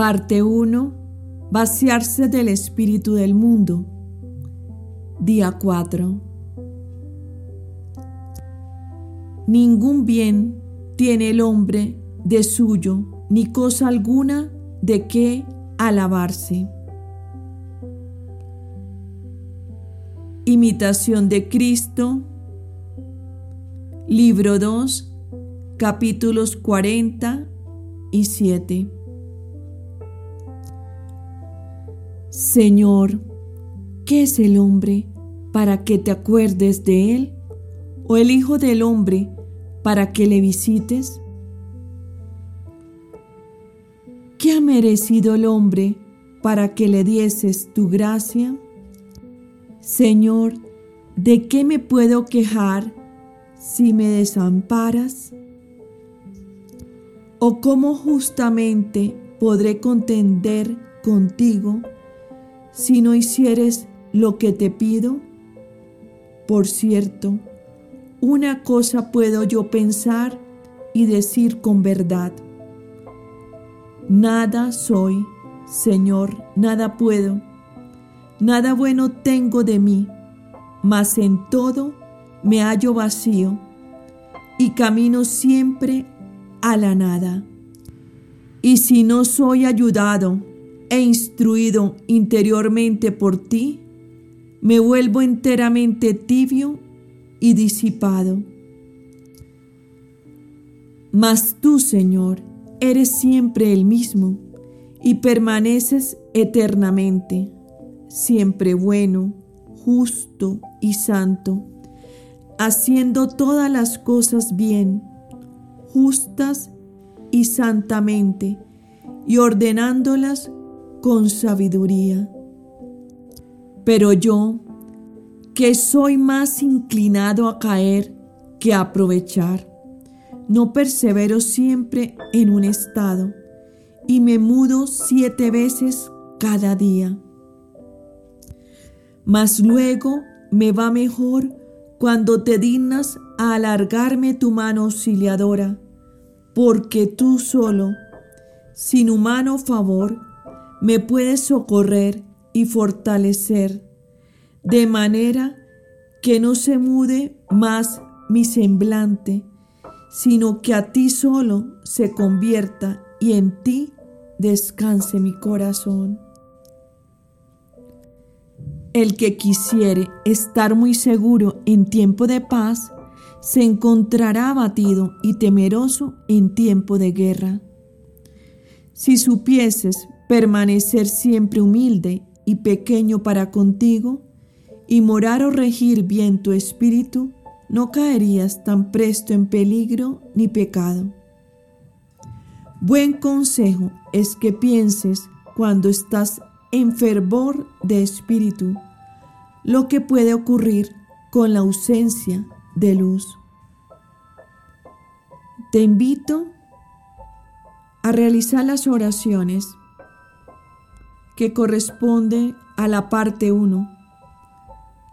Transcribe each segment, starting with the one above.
Parte 1. Vaciarse del espíritu del mundo. Día 4. Ningún bien tiene el hombre de suyo, ni cosa alguna de qué alabarse. Imitación de Cristo, libro 2, capítulos 40 y 7. Señor, ¿qué es el hombre para que te acuerdes de él? ¿O el Hijo del hombre para que le visites? ¿Qué ha merecido el hombre para que le dieses tu gracia? Señor, ¿de qué me puedo quejar si me desamparas? ¿O cómo justamente podré contender contigo si no hicieres lo que te pido? Por cierto, una cosa puedo yo pensar y decir con verdad. Nada soy, Señor, nada puedo Nada bueno tengo de mí, mas en todo me hallo vacío y camino siempre a la nada. Y si no soy ayudado e instruido interiormente por ti, me vuelvo enteramente tibio y disipado. Mas tú, Señor, eres siempre el mismo y permaneces eternamente siempre bueno, justo y santo, haciendo todas las cosas bien, justas y santamente, y ordenándolas con sabiduría. Pero yo, que soy más inclinado a caer que a aprovechar, no persevero siempre en un estado y me mudo siete veces cada día mas luego me va mejor cuando te dignas a alargarme tu mano auxiliadora, porque tú solo, sin humano favor, me puedes socorrer y fortalecer, de manera que no se mude más mi semblante, sino que a ti solo se convierta y en ti descanse mi corazón. El que quisiere estar muy seguro en tiempo de paz, se encontrará abatido y temeroso en tiempo de guerra. Si supieses permanecer siempre humilde y pequeño para contigo, y morar o regir bien tu espíritu, no caerías tan presto en peligro ni pecado. Buen consejo es que pienses cuando estás en fervor de espíritu, lo que puede ocurrir con la ausencia de luz. Te invito a realizar las oraciones que corresponden a la parte 1,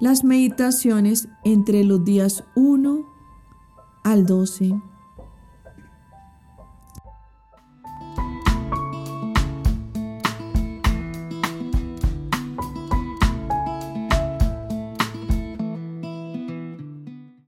las meditaciones entre los días 1 al 12.